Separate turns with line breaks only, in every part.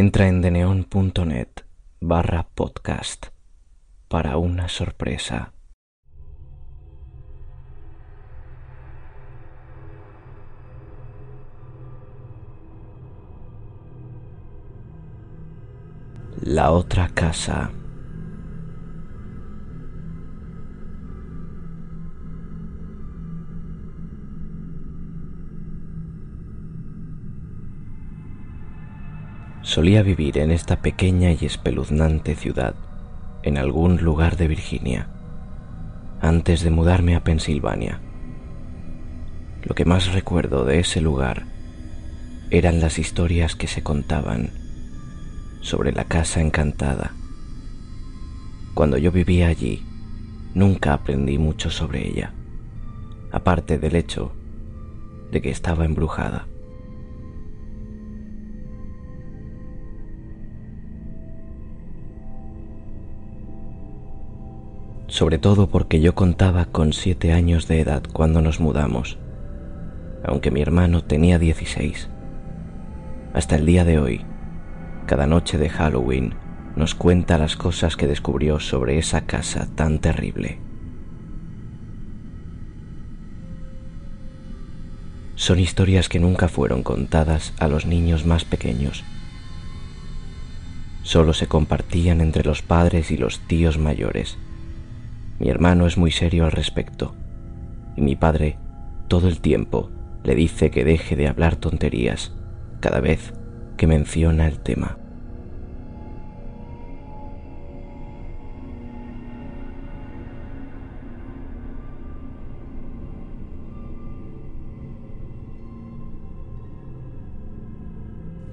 Entra en deneon.net barra podcast para una sorpresa. La otra casa. Solía vivir en esta pequeña y espeluznante ciudad, en algún lugar de Virginia, antes de mudarme a Pensilvania. Lo que más recuerdo de ese lugar eran las historias que se contaban sobre la casa encantada. Cuando yo vivía allí, nunca aprendí mucho sobre ella, aparte del hecho de que estaba embrujada. Sobre todo porque yo contaba con siete años de edad cuando nos mudamos, aunque mi hermano tenía 16. Hasta el día de hoy, cada noche de Halloween nos cuenta las cosas que descubrió sobre esa casa tan terrible. Son historias que nunca fueron contadas a los niños más pequeños. Solo se compartían entre los padres y los tíos mayores mi hermano es muy serio al respecto y mi padre todo el tiempo le dice que deje de hablar tonterías cada vez que menciona el tema.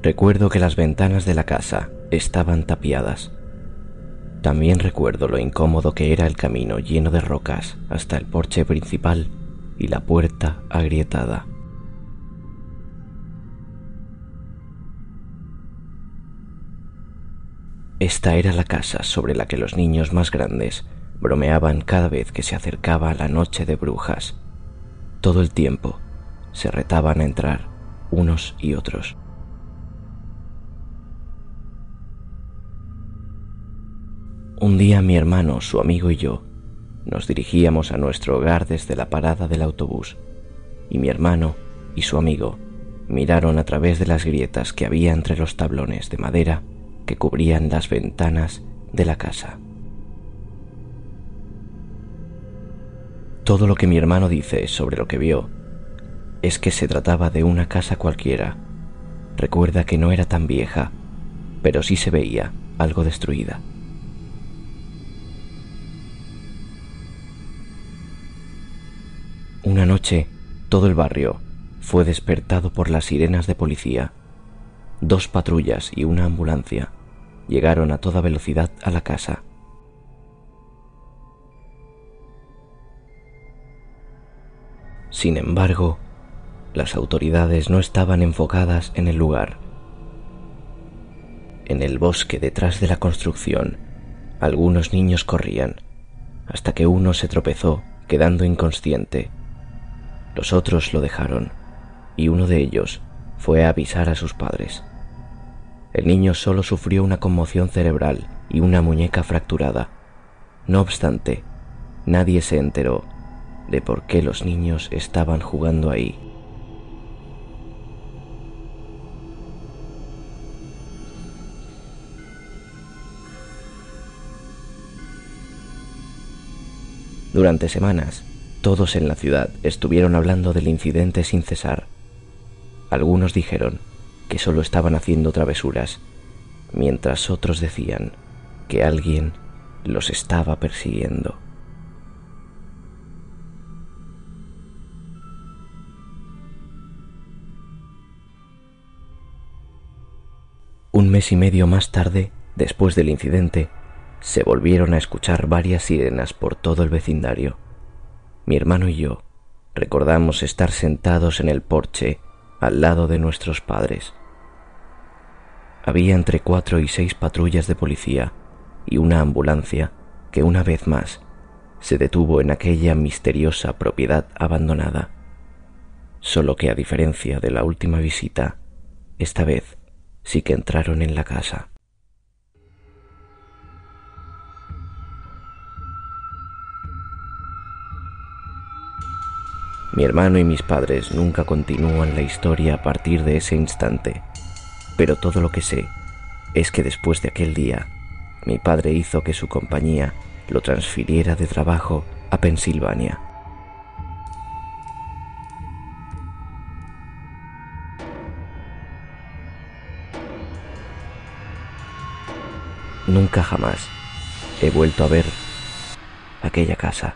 Recuerdo que las ventanas de la casa estaban tapiadas también recuerdo lo incómodo que era el camino lleno de rocas hasta el porche principal y la puerta agrietada. Esta era la casa sobre la que los niños más grandes bromeaban cada vez que se acercaba la noche de brujas. Todo el tiempo se retaban a entrar unos y otros. Un día mi hermano, su amigo y yo nos dirigíamos a nuestro hogar desde la parada del autobús, y mi hermano y su amigo miraron a través de las grietas que había entre los tablones de madera que cubrían las ventanas de la casa. Todo lo que mi hermano dice sobre lo que vio es que se trataba de una casa cualquiera. Recuerda que no era tan vieja, pero sí se veía algo destruida. Una noche, todo el barrio fue despertado por las sirenas de policía. Dos patrullas y una ambulancia llegaron a toda velocidad a la casa. Sin embargo, las autoridades no estaban enfocadas en el lugar. En el bosque detrás de la construcción, algunos niños corrían, hasta que uno se tropezó, quedando inconsciente los otros lo dejaron y uno de ellos fue a avisar a sus padres. El niño solo sufrió una conmoción cerebral y una muñeca fracturada. No obstante, nadie se enteró de por qué los niños estaban jugando ahí. Durante semanas, todos en la ciudad estuvieron hablando del incidente sin cesar. Algunos dijeron que solo estaban haciendo travesuras, mientras otros decían que alguien los estaba persiguiendo. Un mes y medio más tarde, después del incidente, se volvieron a escuchar varias sirenas por todo el vecindario mi hermano y yo recordamos estar sentados en el porche al lado de nuestros padres. Había entre cuatro y seis patrullas de policía y una ambulancia que una vez más se detuvo en aquella misteriosa propiedad abandonada, solo que a diferencia de la última visita, esta vez sí que entraron en la casa. Mi hermano y mis padres nunca continúan la historia a partir de ese instante, pero todo lo que sé es que después de aquel día, mi padre hizo que su compañía lo transfiriera de trabajo a Pensilvania. Nunca jamás he vuelto a ver aquella casa.